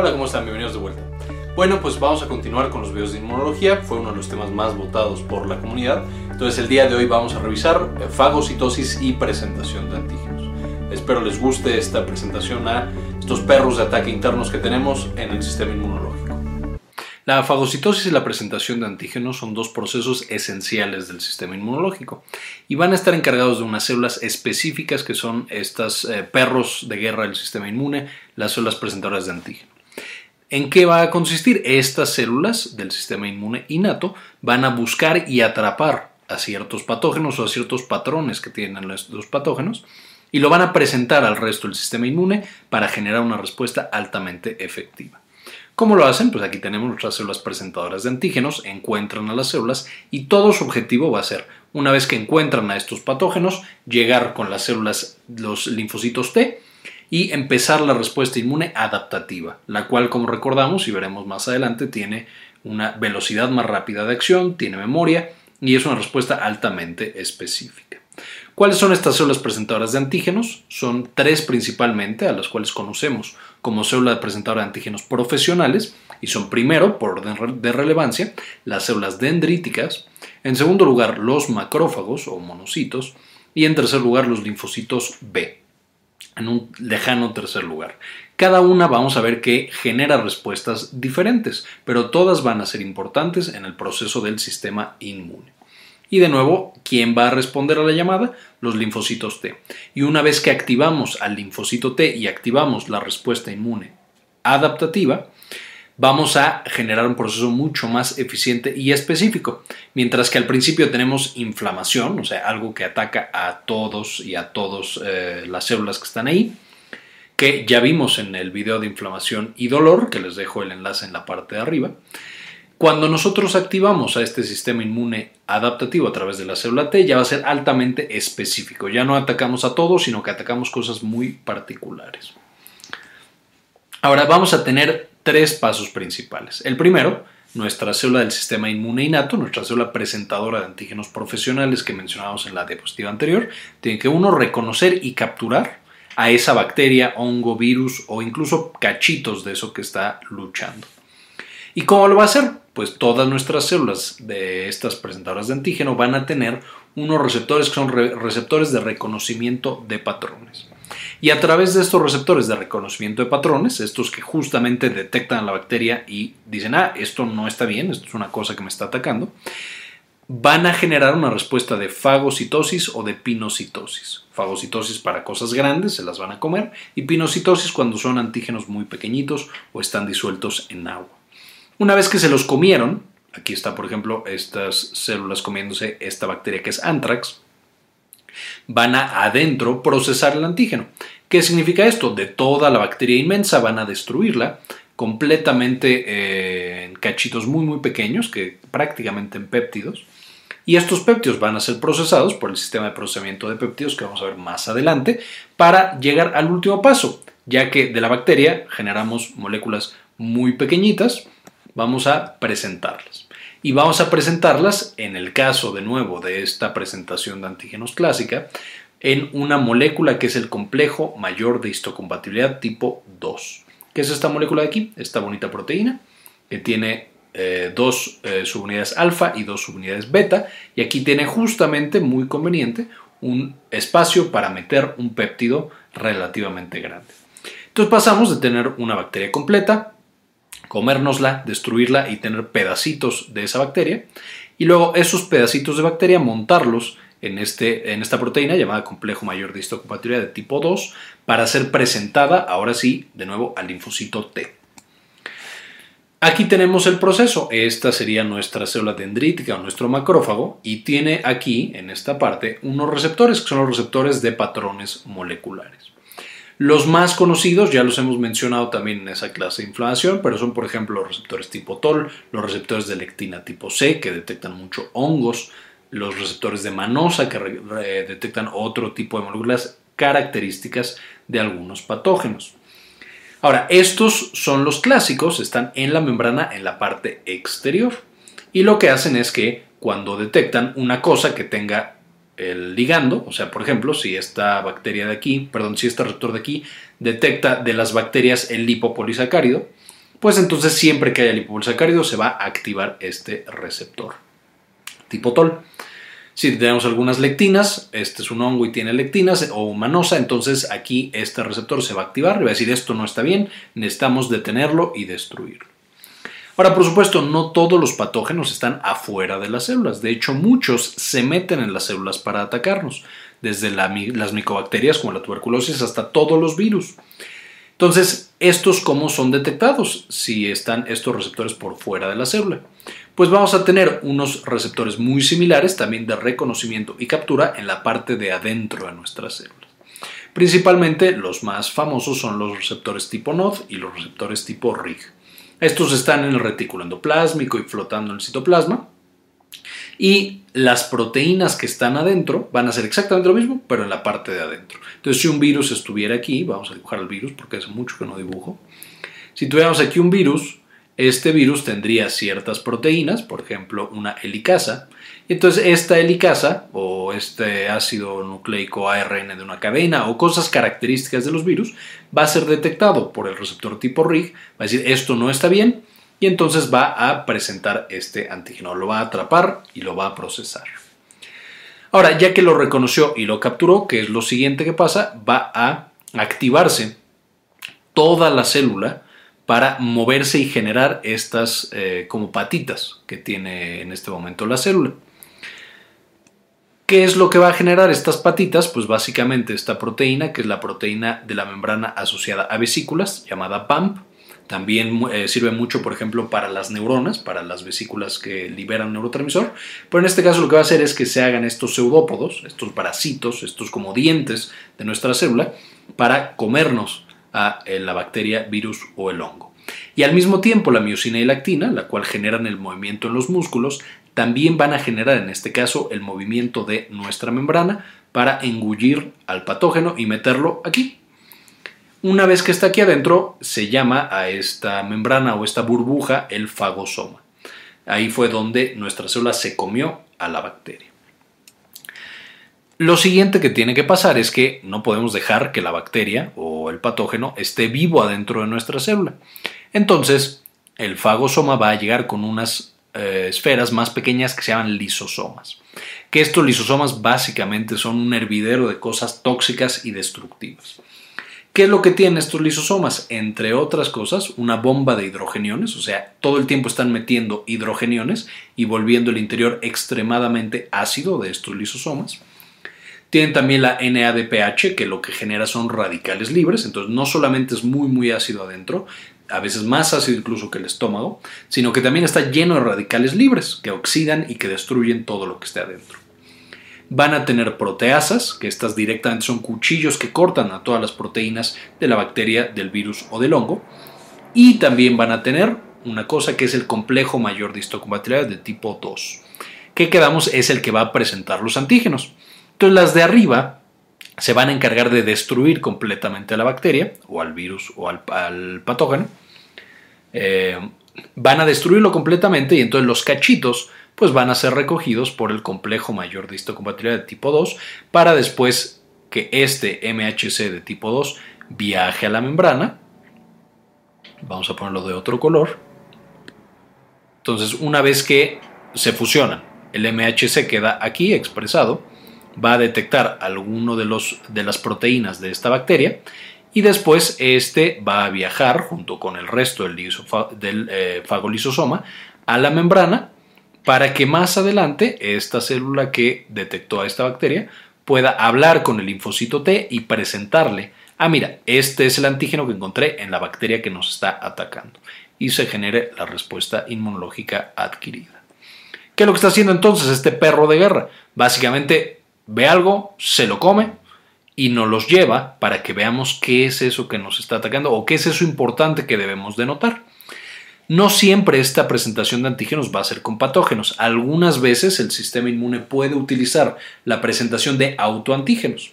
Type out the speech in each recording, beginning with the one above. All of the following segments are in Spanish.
Hola, ¿cómo están? Bienvenidos de vuelta. Bueno, pues vamos a continuar con los videos de inmunología. Fue uno de los temas más votados por la comunidad. Entonces el día de hoy vamos a revisar eh, fagocitosis y presentación de antígenos. Espero les guste esta presentación a estos perros de ataque internos que tenemos en el sistema inmunológico. La fagocitosis y la presentación de antígenos son dos procesos esenciales del sistema inmunológico y van a estar encargados de unas células específicas que son estas eh, perros de guerra del sistema inmune, las células presentadoras de antígeno. ¿En qué va a consistir? Estas células del sistema inmune innato van a buscar y atrapar a ciertos patógenos o a ciertos patrones que tienen los patógenos y lo van a presentar al resto del sistema inmune para generar una respuesta altamente efectiva. ¿Cómo lo hacen? Pues aquí tenemos nuestras células presentadoras de antígenos, encuentran a las células y todo su objetivo va a ser, una vez que encuentran a estos patógenos, llegar con las células, los linfocitos T, y empezar la respuesta inmune adaptativa, la cual, como recordamos y veremos más adelante, tiene una velocidad más rápida de acción, tiene memoria y es una respuesta altamente específica. ¿Cuáles son estas células presentadoras de antígenos? Son tres principalmente, a las cuales conocemos como células presentadoras de antígenos profesionales, y son primero, por orden de relevancia, las células dendríticas, en segundo lugar los macrófagos o monocitos, y en tercer lugar los linfocitos B en un lejano tercer lugar. Cada una vamos a ver que genera respuestas diferentes, pero todas van a ser importantes en el proceso del sistema inmune. Y de nuevo, ¿quién va a responder a la llamada? Los linfocitos T. Y una vez que activamos al linfocito T y activamos la respuesta inmune adaptativa, vamos a generar un proceso mucho más eficiente y específico. Mientras que al principio tenemos inflamación, o sea, algo que ataca a todos y a todas eh, las células que están ahí, que ya vimos en el video de inflamación y dolor, que les dejo el enlace en la parte de arriba. Cuando nosotros activamos a este sistema inmune adaptativo a través de la célula T, ya va a ser altamente específico. Ya no atacamos a todos, sino que atacamos cosas muy particulares. Ahora vamos a tener tres pasos principales. El primero, nuestra célula del sistema inmune innato, nuestra célula presentadora de antígenos profesionales que mencionábamos en la diapositiva anterior, tiene que uno reconocer y capturar a esa bacteria, hongo, virus o incluso cachitos de eso que está luchando. ¿Y cómo lo va a hacer? Pues todas nuestras células de estas presentadoras de antígeno van a tener unos receptores que son receptores de reconocimiento de patrones. Y a través de estos receptores de reconocimiento de patrones, estos que justamente detectan la bacteria y dicen, ah, esto no está bien, esto es una cosa que me está atacando, van a generar una respuesta de fagocitosis o de pinocitosis. Fagocitosis para cosas grandes, se las van a comer, y pinocitosis cuando son antígenos muy pequeñitos o están disueltos en agua. Una vez que se los comieron, aquí está por ejemplo estas células comiéndose esta bacteria que es anthrax, van a adentro procesar el antígeno. ¿Qué significa esto? De toda la bacteria inmensa van a destruirla completamente eh, en cachitos muy muy pequeños, que prácticamente en péptidos. Y estos péptidos van a ser procesados por el sistema de procesamiento de péptidos que vamos a ver más adelante para llegar al último paso, ya que de la bacteria generamos moléculas muy pequeñitas, vamos a presentarlas y vamos a presentarlas, en el caso de nuevo de esta presentación de antígenos clásica, en una molécula que es el complejo mayor de histocompatibilidad tipo 2. ¿Qué es esta molécula de aquí? Esta bonita proteína que tiene eh, dos eh, subunidades alfa y dos subunidades beta y aquí tiene justamente muy conveniente un espacio para meter un péptido relativamente grande. Entonces pasamos de tener una bacteria completa comérnosla, destruirla y tener pedacitos de esa bacteria. Y luego esos pedacitos de bacteria montarlos en, este, en esta proteína llamada complejo mayor de histocompatibilidad de tipo 2 para ser presentada, ahora sí, de nuevo al linfocito T. Aquí tenemos el proceso. Esta sería nuestra célula dendrítica o nuestro macrófago y tiene aquí, en esta parte, unos receptores que son los receptores de patrones moleculares. Los más conocidos ya los hemos mencionado también en esa clase de inflamación, pero son por ejemplo los receptores tipo TOL, los receptores de lectina tipo C que detectan mucho hongos, los receptores de manosa que detectan otro tipo de moléculas características de algunos patógenos. Ahora, estos son los clásicos, están en la membrana en la parte exterior y lo que hacen es que cuando detectan una cosa que tenga el ligando, o sea, por ejemplo, si esta bacteria de aquí, perdón, si este receptor de aquí detecta de las bacterias el lipopolisacárido, pues entonces siempre que haya lipopolsacárido se va a activar este receptor tipo TOL. Si tenemos algunas lectinas, este es un hongo y tiene lectinas o humanosa, entonces aquí este receptor se va a activar y va a decir esto no está bien, necesitamos detenerlo y destruirlo. Ahora, por supuesto, no todos los patógenos están afuera de las células. De hecho, muchos se meten en las células para atacarnos, desde las micobacterias como la tuberculosis hasta todos los virus. Entonces, ¿estos cómo son detectados si están estos receptores por fuera de la célula? Pues vamos a tener unos receptores muy similares también de reconocimiento y captura en la parte de adentro de nuestras células. Principalmente los más famosos son los receptores tipo NOD y los receptores tipo RIG. Estos están en el retículo endoplásmico y flotando en el citoplasma. Y las proteínas que están adentro van a ser exactamente lo mismo, pero en la parte de adentro. Entonces, si un virus estuviera aquí, vamos a dibujar el virus porque hace mucho que no dibujo. Si tuviéramos aquí un virus, este virus tendría ciertas proteínas, por ejemplo, una helicasa. Entonces esta helicasa o este ácido nucleico ARN de una cadena o cosas características de los virus va a ser detectado por el receptor tipo RIG, va a decir esto no está bien y entonces va a presentar este antígeno, lo va a atrapar y lo va a procesar. Ahora, ya que lo reconoció y lo capturó, que es lo siguiente que pasa, va a activarse toda la célula para moverse y generar estas eh, como patitas que tiene en este momento la célula. ¿Qué es lo que va a generar estas patitas? Pues básicamente esta proteína, que es la proteína de la membrana asociada a vesículas, llamada PAMP, también eh, sirve mucho, por ejemplo, para las neuronas, para las vesículas que liberan neurotransmisor. Pero en este caso lo que va a hacer es que se hagan estos pseudópodos, estos parásitos, estos como dientes de nuestra célula, para comernos a eh, la bacteria, virus o el hongo. Y al mismo tiempo la miocina y la actina, la cual generan el movimiento en los músculos, también van a generar en este caso el movimiento de nuestra membrana para engullir al patógeno y meterlo aquí, una vez que está aquí adentro, se llama a esta membrana o esta burbuja el fagosoma. Ahí fue donde nuestra célula se comió a la bacteria. Lo siguiente que tiene que pasar es que no podemos dejar que la bacteria o el patógeno esté vivo adentro de nuestra célula. Entonces, el fagosoma va a llegar con unas eh, esferas más pequeñas que se llaman lisosomas. Que estos lisosomas básicamente son un hervidero de cosas tóxicas y destructivas. ¿Qué es lo que tienen estos lisosomas? Entre otras cosas, una bomba de hidrogeniones, o sea, todo el tiempo están metiendo hidrogeniones y volviendo el interior extremadamente ácido de estos lisosomas. Tienen también la NADPH, que lo que genera son radicales libres, entonces no solamente es muy muy ácido adentro, a veces más ácido incluso que el estómago, sino que también está lleno de radicales libres que oxidan y que destruyen todo lo que esté adentro van a tener proteasas, que estas directamente son cuchillos que cortan a todas las proteínas de la bacteria, del virus o del hongo, y también van a tener una cosa que es el complejo mayor de histocompatibilidad de tipo 2, que quedamos es el que va a presentar los antígenos. Entonces las de arriba se van a encargar de destruir completamente a la bacteria o al virus o al, patógeno. Eh, van a destruirlo completamente y entonces los cachitos pues van a ser recogidos por el complejo mayor de histocompatibilidad de tipo 2 para después que este MHC de tipo 2 viaje a la membrana. Vamos a ponerlo de otro color. Entonces, una vez que se fusionan, el MHC queda aquí expresado, va a detectar alguno de, los, de las proteínas de esta bacteria y después este va a viajar junto con el resto del, del eh, fagolisosoma a la membrana para que más adelante esta célula que detectó a esta bacteria pueda hablar con el linfocito T y presentarle, ah mira, este es el antígeno que encontré en la bacteria que nos está atacando y se genere la respuesta inmunológica adquirida. ¿Qué es lo que está haciendo entonces este perro de guerra? Básicamente ve algo, se lo come y nos los lleva para que veamos qué es eso que nos está atacando o qué es eso importante que debemos de notar. No siempre esta presentación de antígenos va a ser con patógenos. Algunas veces el sistema inmune puede utilizar la presentación de autoantígenos.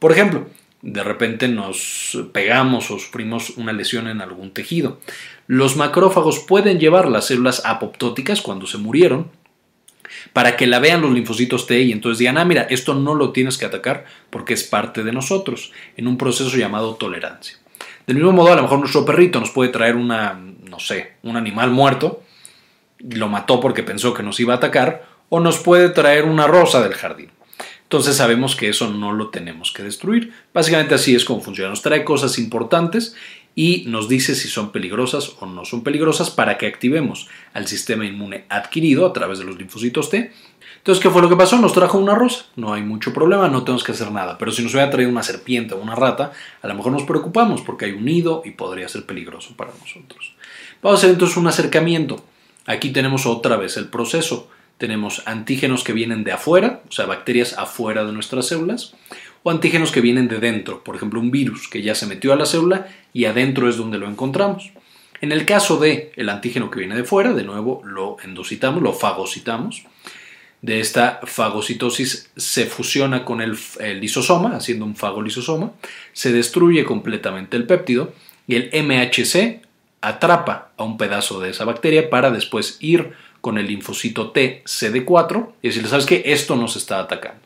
Por ejemplo, de repente nos pegamos o sufrimos una lesión en algún tejido. Los macrófagos pueden llevar las células apoptóticas cuando se murieron para que la vean los linfocitos T y entonces digan, ah, mira, esto no lo tienes que atacar porque es parte de nosotros, en un proceso llamado tolerancia. Del mismo modo, a lo mejor nuestro perrito nos puede traer una, no sé, un animal muerto, lo mató porque pensó que nos iba a atacar, o nos puede traer una rosa del jardín. Entonces sabemos que eso no lo tenemos que destruir. Básicamente así es como funciona. Nos trae cosas importantes y nos dice si son peligrosas o no son peligrosas para que activemos al sistema inmune adquirido a través de los linfocitos T. Entonces, ¿qué fue lo que pasó? Nos trajo una rosa. No hay mucho problema, no tenemos que hacer nada. Pero si nos hubiera traído una serpiente o una rata, a lo mejor nos preocupamos porque hay un nido y podría ser peligroso para nosotros. Vamos a hacer entonces un acercamiento. Aquí tenemos otra vez el proceso tenemos antígenos que vienen de afuera, o sea, bacterias afuera de nuestras células, o antígenos que vienen de dentro, por ejemplo, un virus que ya se metió a la célula y adentro es donde lo encontramos. En el caso de el antígeno que viene de fuera, de nuevo lo endocitamos, lo fagocitamos. De esta fagocitosis se fusiona con el, lisosoma, haciendo un fagolisosoma, se destruye completamente el péptido y el MHC atrapa a un pedazo de esa bacteria para después ir con el linfocito T CD4 y decirle, ¿sabes qué? Esto nos está atacando.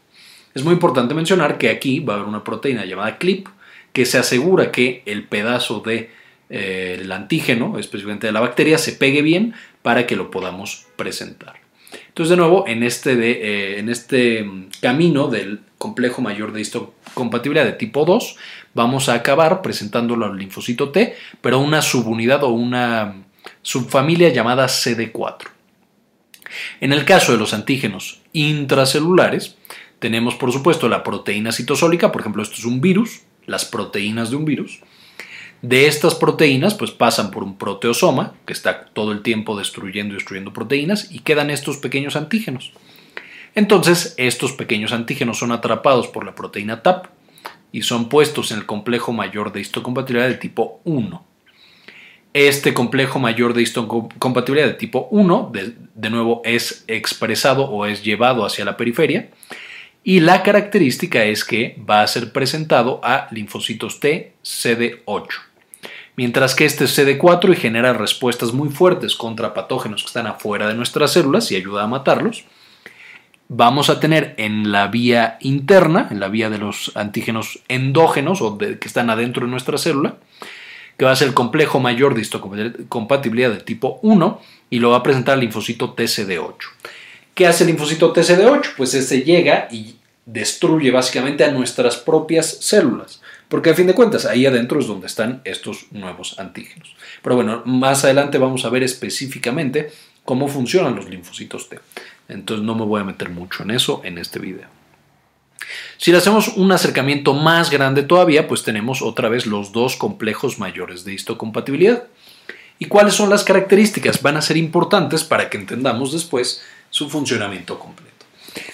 Es muy importante mencionar que aquí va a haber una proteína llamada CLIP que se asegura que el pedazo de eh, el antígeno, específicamente de la bacteria, se pegue bien para que lo podamos presentar. Entonces, de nuevo, en este, eh, en este camino del complejo mayor de histocompatibilidad de tipo 2, vamos a acabar presentándolo al linfocito T, pero una subunidad o una subfamilia llamada CD4. En el caso de los antígenos intracelulares, tenemos por supuesto la proteína citosólica, por ejemplo, esto es un virus, las proteínas de un virus. De estas proteínas, pues pasan por un proteosoma, que está todo el tiempo destruyendo y destruyendo proteínas, y quedan estos pequeños antígenos. Entonces, estos pequeños antígenos son atrapados por la proteína TAP y son puestos en el complejo mayor de histocompatibilidad de tipo 1. Este complejo mayor de histocompatibilidad de tipo 1, de, nuevo, es expresado o es llevado hacia la periferia. Y la característica es que va a ser presentado a linfocitos T CD8. Mientras que este CD4 y genera respuestas muy fuertes contra patógenos que están afuera de nuestras células y ayuda a matarlos, vamos a tener en la vía interna, en la vía de los antígenos endógenos o que están adentro de nuestra célula, que va a ser el complejo mayor de histocompatibilidad de tipo 1 y lo va a presentar el linfocito TCD8. ¿Qué hace el linfocito TCD8? Pues este llega y destruye básicamente a nuestras propias células. Porque a fin de cuentas, ahí adentro es donde están estos nuevos antígenos. Pero bueno, más adelante vamos a ver específicamente cómo funcionan los linfocitos T. Entonces no me voy a meter mucho en eso en este video. Si le hacemos un acercamiento más grande todavía, pues tenemos otra vez los dos complejos mayores de histocompatibilidad. ¿Y cuáles son las características? Van a ser importantes para que entendamos después su funcionamiento completo.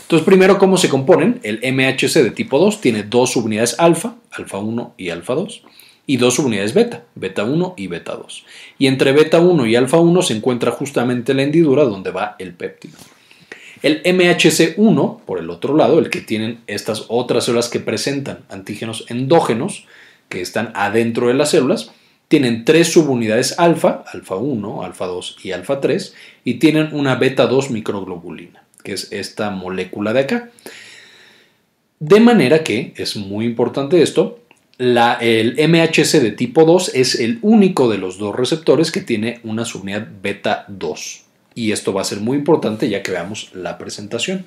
Entonces, primero, ¿cómo se componen? El MHC de tipo 2 tiene dos subunidades alfa, alfa 1 y alfa 2, y dos subunidades beta, beta 1 y beta 2. Y entre beta 1 y alfa 1 se encuentra justamente la hendidura donde va el péptido. El MHC1, por el otro lado, el que tienen estas otras células que presentan antígenos endógenos, que están adentro de las células, tienen tres subunidades alfa, alfa 1, alfa 2 y alfa 3, y tienen una beta 2 microglobulina, que es esta molécula de acá. De manera que, es muy importante esto, la, el MHC de tipo 2 es el único de los dos receptores que tiene una subunidad beta 2 y esto va a ser muy importante ya que veamos la presentación.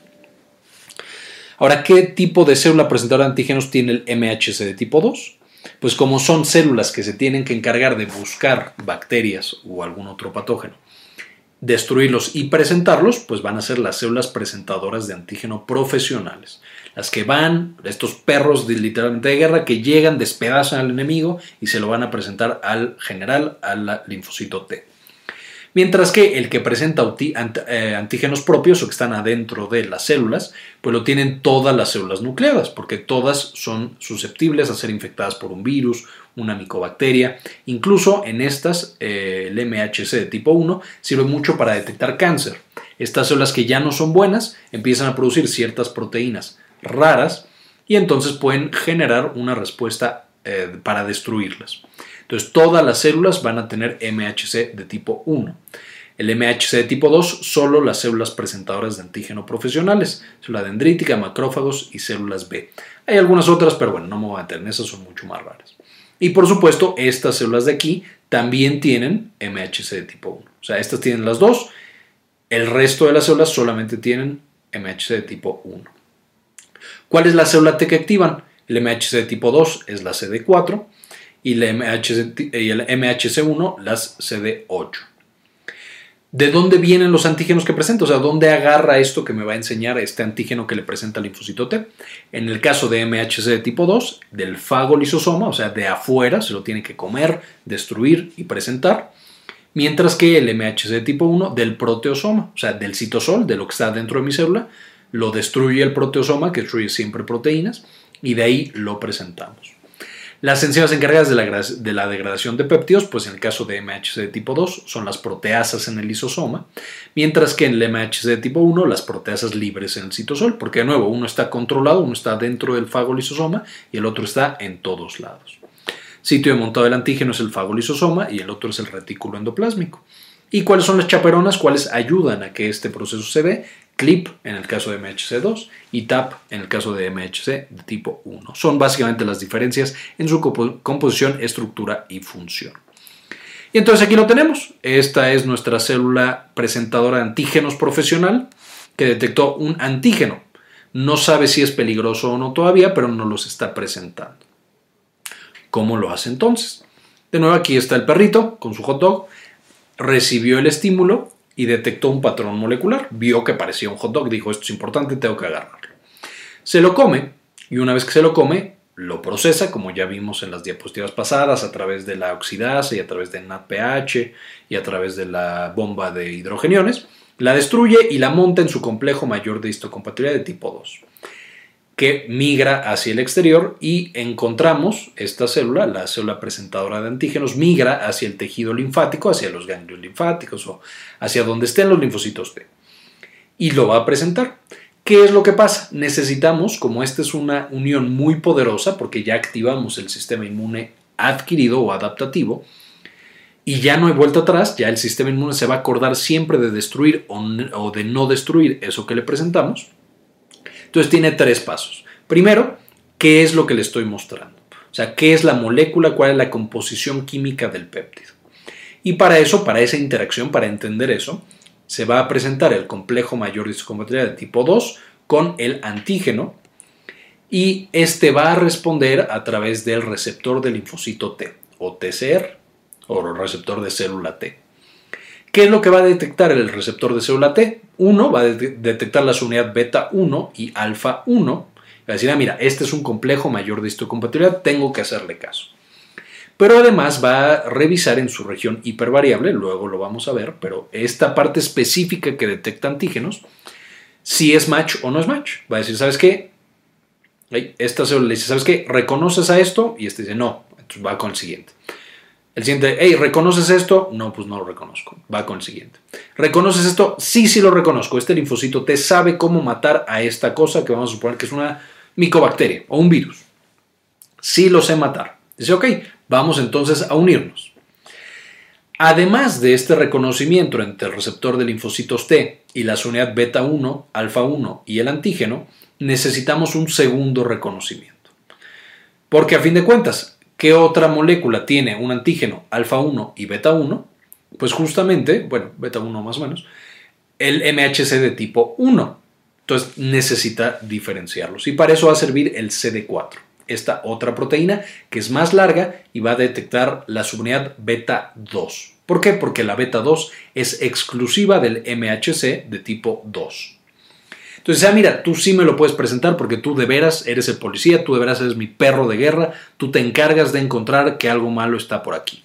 Ahora, ¿qué tipo de célula presentadora de antígenos tiene el MHC de tipo 2? Pues como son células que se tienen que encargar de buscar bacterias o algún otro patógeno, destruirlos y presentarlos, pues van a ser las células presentadoras de antígeno profesionales. Las que van, estos perros de, literalmente de guerra, que llegan, despedazan al enemigo y se lo van a presentar al general, al linfocito T. Mientras que el que presenta eh, antígenos propios o que están adentro de las células, pues lo tienen todas las células nucleadas, porque todas son susceptibles a ser infectadas por un virus, una micobacteria. Incluso en estas, eh, el MHC de tipo 1 sirve mucho para detectar cáncer. Estas células que ya no son buenas empiezan a producir ciertas proteínas raras y entonces pueden generar una respuesta eh, para destruirlas. Entonces, todas las células van a tener MHC de tipo 1. El MHC de tipo 2, solo las células presentadoras de antígeno profesionales, célula dendrítica, macrófagos y células B. Hay algunas otras, pero bueno, no me voy a meter en esas, son mucho más raras. Y por supuesto, estas células de aquí también tienen MHC de tipo 1. O sea, estas tienen las dos. El resto de las células solamente tienen MHC de tipo 1. ¿Cuál es la célula T que activan? El MHC de tipo 2 es la CD4 y, el MHC1 las CD8. ¿De dónde vienen los antígenos que presenta? O sea, ¿dónde agarra esto que me va a enseñar este antígeno que le presenta el linfocito T? En el caso de MHC de tipo 2, del fagolisosoma, o sea, de afuera, se lo tiene que comer, destruir y presentar. Mientras que el MHC de tipo 1 del proteosoma, o sea, del citosol, de lo que está dentro de mi célula, lo destruye el proteosoma, que destruye siempre proteínas, y de ahí lo presentamos. Las enzimas encargadas de la, degradación de péptidos, pues en el caso de MHC de tipo 2, son las proteasas en el lisosoma, mientras que en el MHC de tipo 1, las proteasas libres en el citosol, porque de nuevo, uno está controlado, uno está dentro del fagolisosoma y el otro está en todos lados. Sitio de montado del antígeno es el fagolisosoma y el otro es el retículo endoplásmico. ¿Y cuáles son las chaperonas? ¿Cuáles ayudan a que este proceso se dé? CLIP en el caso de MHC2 y TAP en el caso de MHC de tipo 1. Son básicamente las diferencias en su composición, estructura y función. Y entonces aquí lo tenemos. Esta es nuestra célula presentadora de antígenos profesional que detectó un antígeno. No sabe si es peligroso o no todavía, pero no los está presentando. ¿Cómo lo hace entonces? De nuevo aquí está el perrito con su hot dog. Recibió el estímulo, y detectó un patrón molecular. Vio que parecía un hot dog, dijo esto es importante, tengo que agarrarlo. Se lo come y una vez que se lo come, lo procesa, como ya vimos en las diapositivas pasadas, a través de la oxidasa y a través de NADPH y a través de la bomba de hidrogeniones, la destruye y la monta en su complejo mayor de histocompatibilidad de tipo 2 que migra hacia el exterior y encontramos esta célula, la célula presentadora de antígenos, migra hacia el tejido linfático, hacia los ganglios linfáticos o hacia donde estén los linfocitos T. Y lo va a presentar. ¿Qué es lo que pasa? Necesitamos, como esta es una unión muy poderosa, porque ya activamos el sistema inmune adquirido o adaptativo, y ya no hay vuelta atrás, ya el sistema inmune se va a acordar siempre de destruir o de no destruir eso que le presentamos, entonces tiene tres pasos. Primero, ¿qué es lo que le estoy mostrando? O sea, ¿qué es la molécula? ¿Cuál es la composición química del péptido? Y para eso, para esa interacción, para entender eso, se va a presentar el complejo mayor de de tipo 2 con el antígeno y este va a responder a través del receptor del linfocito T o TCR o receptor de célula T. ¿Qué es lo que va a detectar el receptor de célula T? Uno va a detectar la unidad beta 1 y alfa 1. Va a decir, ah, mira, este es un complejo mayor de histocompatibilidad, tengo que hacerle caso. Pero además va a revisar en su región hipervariable, luego lo vamos a ver, pero esta parte específica que detecta antígenos, si es match o no es match. Va a decir, ¿sabes qué? Esta célula le dice, ¿sabes qué? ¿Reconoces a esto? Y este dice, no. Entonces va con el siguiente. El siguiente, hey, ¿reconoces esto? No, pues no lo reconozco. Va con el siguiente. ¿Reconoces esto? Sí, sí lo reconozco. Este linfocito T sabe cómo matar a esta cosa que vamos a suponer que es una micobacteria o un virus. Sí lo sé matar. Dice, ok, vamos entonces a unirnos. Además de este reconocimiento entre el receptor de linfocitos T y la unidad beta 1, alfa 1 y el antígeno, necesitamos un segundo reconocimiento. Porque a fin de cuentas, ¿Qué otra molécula tiene un antígeno alfa 1 y beta 1? Pues justamente, bueno, beta 1 más o menos, el MHC de tipo 1. Entonces necesita diferenciarlos. Y para eso va a servir el CD4, esta otra proteína que es más larga y va a detectar la subunidad beta 2. ¿Por qué? Porque la beta 2 es exclusiva del MHC de tipo 2. Entonces, ah, mira, tú sí me lo puedes presentar porque tú de veras eres el policía, tú de veras eres mi perro de guerra, tú te encargas de encontrar que algo malo está por aquí.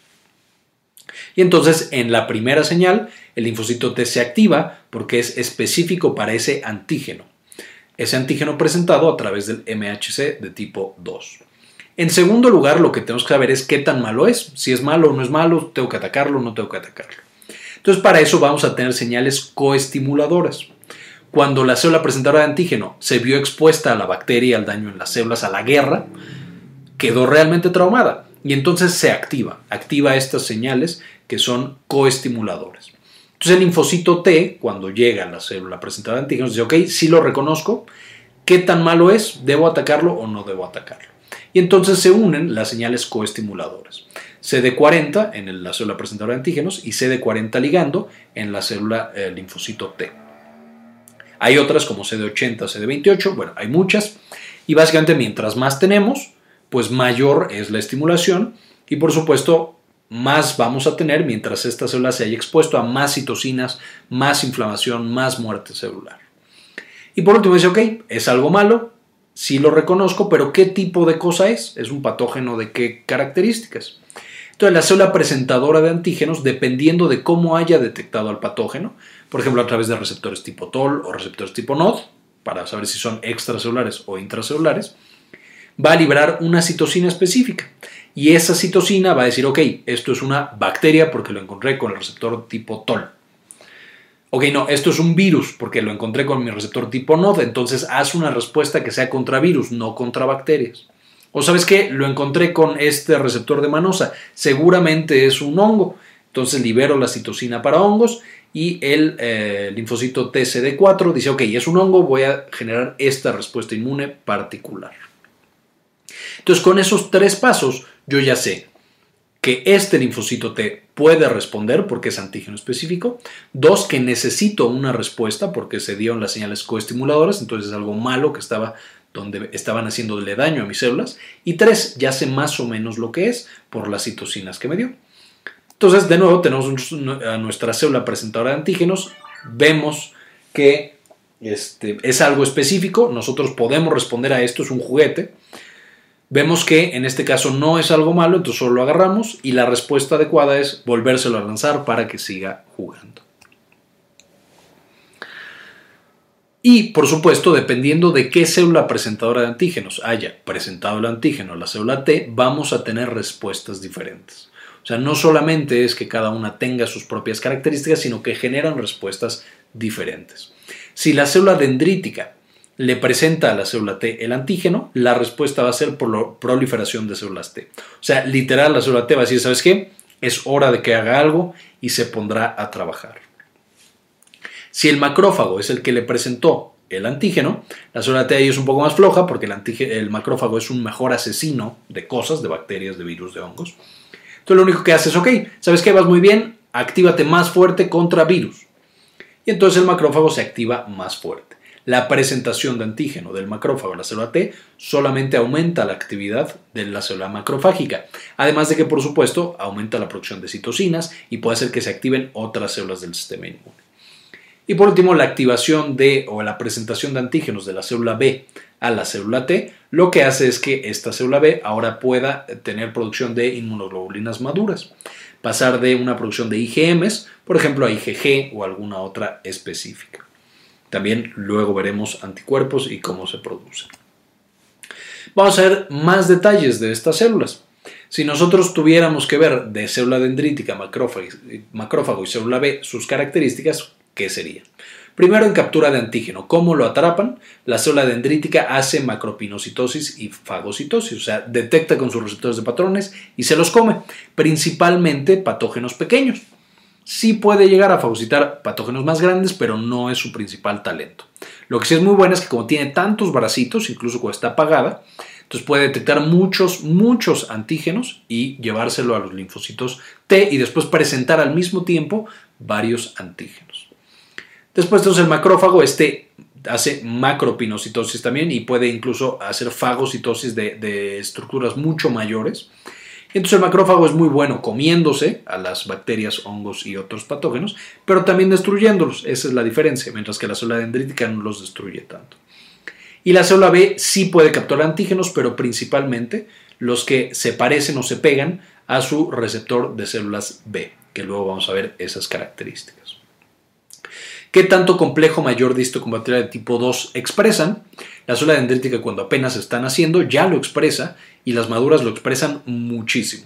Y entonces, en la primera señal, el linfocito T se activa porque es específico para ese antígeno. Ese antígeno presentado a través del MHC de tipo 2. En segundo lugar, lo que tenemos que saber es qué tan malo es. Si es malo o no es malo, tengo que atacarlo o no tengo que atacarlo. Entonces, para eso vamos a tener señales coestimuladoras. Cuando la célula presentadora de antígeno se vio expuesta a la bacteria, al daño en las células, a la guerra, quedó realmente traumada y entonces se activa, activa estas señales que son coestimuladores. Entonces el linfocito T, cuando llega a la célula presentadora de antígenos, dice, ok, sí lo reconozco, ¿Qué tan malo es? ¿Debo atacarlo o no debo atacarlo? Y entonces se unen las señales coestimuladoras. CD40 en la célula presentadora de antígenos y CD40 ligando en la célula eh, linfocito T. Hay otras como CD80, CD28, bueno, hay muchas. Y básicamente mientras más tenemos, pues mayor es la estimulación y por supuesto más vamos a tener mientras esta célula se haya expuesto a más citocinas, más inflamación, más muerte celular. Y por último dice, ok, es algo malo, sí lo reconozco, pero ¿qué tipo de cosa es? ¿Es un patógeno de qué características? Entonces, la célula presentadora de antígenos, dependiendo de cómo haya detectado al patógeno, por ejemplo, a través de receptores tipo TOL o receptores tipo NOD, para saber si son extracelulares o intracelulares, va a liberar una citocina específica. Y esa citocina va a decir, ok, esto es una bacteria porque lo encontré con el receptor tipo TOL. Ok, no, esto es un virus porque lo encontré con mi receptor tipo NOD, entonces haz una respuesta que sea contra virus, no contra bacterias. O sabes qué, lo encontré con este receptor de manosa, seguramente es un hongo. Entonces libero la citocina para hongos y el eh, linfocito TCD4 dice, ok, es un hongo, voy a generar esta respuesta inmune particular. Entonces con esos tres pasos yo ya sé que este linfocito T puede responder porque es antígeno específico. Dos, que necesito una respuesta porque se dieron las señales coestimuladoras, entonces es algo malo que estaba donde estaban haciéndole daño a mis células. Y tres, ya sé más o menos lo que es por las citocinas que me dio. Entonces, de nuevo, tenemos a nuestra célula presentadora de antígenos. Vemos que este, es algo específico. Nosotros podemos responder a esto, es un juguete. Vemos que en este caso no es algo malo, entonces solo lo agarramos y la respuesta adecuada es volvérselo a lanzar para que siga jugando. Y, por supuesto, dependiendo de qué célula presentadora de antígenos haya presentado el antígeno, la célula T, vamos a tener respuestas diferentes. O sea, no solamente es que cada una tenga sus propias características, sino que generan respuestas diferentes. Si la célula dendrítica le presenta a la célula T el antígeno, la respuesta va a ser por proliferación de células T. O sea, literal, la célula T va a decir, ¿sabes qué? Es hora de que haga algo y se pondrá a trabajar. Si el macrófago es el que le presentó el antígeno, la célula T ahí es un poco más floja porque el, macrófago es un mejor asesino de cosas, de bacterias, de virus, de hongos. Entonces lo único que hace es, ok, ¿sabes qué? Vas muy bien, actívate más fuerte contra virus. Y entonces el macrófago se activa más fuerte. La presentación de antígeno del macrófago a la célula T solamente aumenta la actividad de la célula macrofágica, además de que por supuesto aumenta la producción de citocinas y puede hacer que se activen otras células del sistema inmune. Y por último, la activación de o la presentación de antígenos de la célula B a la célula T, lo que hace es que esta célula B ahora pueda tener producción de inmunoglobulinas maduras, pasar de una producción de IgMs, por ejemplo, a IgG o alguna otra específica. También luego veremos anticuerpos y cómo se producen. Vamos a ver más detalles de estas células. Si nosotros tuviéramos que ver de célula dendrítica, macrófago, y célula B sus características, ¿qué sería? Primero en captura de antígeno. ¿Cómo lo atrapan? La célula dendrítica hace macropinocitosis y fagocitosis, o sea, detecta con sus receptores de patrones y se los come, principalmente patógenos pequeños. Sí puede llegar a fagocitar patógenos más grandes, pero no es su principal talento. Lo que sí es muy bueno es que como tiene tantos bracitos, incluso cuando está apagada, entonces puede detectar muchos, muchos antígenos y llevárselo a los linfocitos T y después presentar al mismo tiempo varios antígenos. Después entonces el macrófago este hace macropinocitosis también y puede incluso hacer fagocitosis de, estructuras mucho mayores. Entonces el macrófago es muy bueno comiéndose a las bacterias, hongos y otros patógenos, pero también destruyéndolos. Esa es la diferencia, mientras que la célula dendrítica no los destruye tanto. Y la célula B sí puede capturar antígenos, pero principalmente los que se parecen o se pegan a su receptor de células B, que luego vamos a ver esas características. ¿Qué tanto complejo mayor de histocompatibilidad de tipo 2 expresan? La célula dendrítica cuando apenas están haciendo ya lo expresa y las maduras lo expresan muchísimo.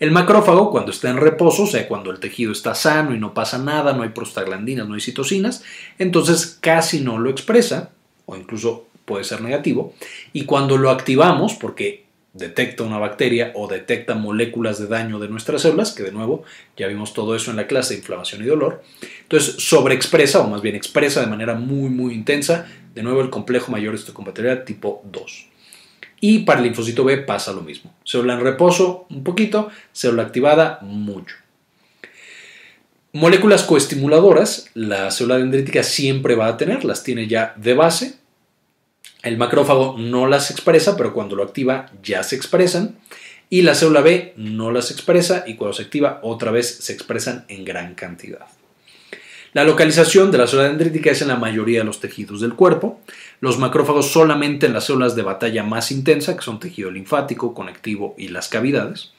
El macrófago cuando está en reposo, o sea, cuando el tejido está sano y no pasa nada, no hay prostaglandinas, no hay citocinas, entonces casi no lo expresa, o incluso puede ser negativo, y cuando lo activamos, porque detecta una bacteria o detecta moléculas de daño de nuestras células, que de nuevo ya vimos todo eso en la clase de inflamación y dolor. Entonces sobreexpresa, o más bien expresa de manera muy muy intensa De nuevo, el complejo mayor histocompatibilidad tipo 2. Y para el linfocito B pasa lo mismo. Célula en reposo, un poquito. Célula activada, mucho. Moléculas coestimuladoras, la célula dendrítica siempre va a tener, las tiene ya de base. El macrófago no las expresa, pero cuando lo activa ya se expresan. Y la célula B no las expresa y cuando se activa otra vez se expresan en gran cantidad. La localización de la célula dendrítica es en la mayoría de los tejidos del cuerpo. Los macrófagos solamente en las células de batalla más intensa, que son tejido linfático, conectivo y las cavidades.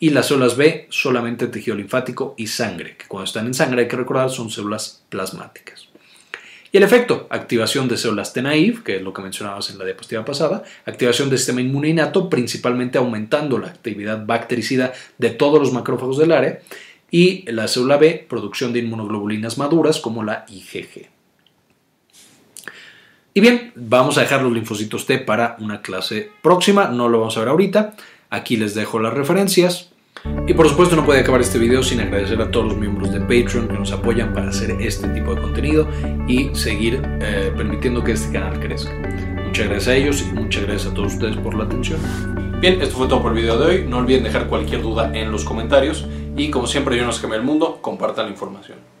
Y las células B solamente tejido linfático y sangre, que cuando están en sangre hay que recordar son células plasmáticas. Y el efecto, activación de células T-naive, que es lo que mencionábamos en la diapositiva pasada, activación del sistema inmune innato, principalmente aumentando la actividad bactericida de todos los macrófagos del área, y la célula B, producción de inmunoglobulinas maduras como la IgG. Y bien, vamos a dejar los linfocitos T para una clase próxima, no lo vamos a ver ahorita, aquí les dejo las referencias. Y por supuesto no puede acabar este video sin agradecer a todos los miembros de Patreon que nos apoyan para hacer este tipo de contenido y seguir eh, permitiendo que este canal crezca. Muchas gracias a ellos y muchas gracias a todos ustedes por la atención. Bien, esto fue todo por el video de hoy. No olviden dejar cualquier duda en los comentarios y como siempre yo no se el mundo, compartan la información.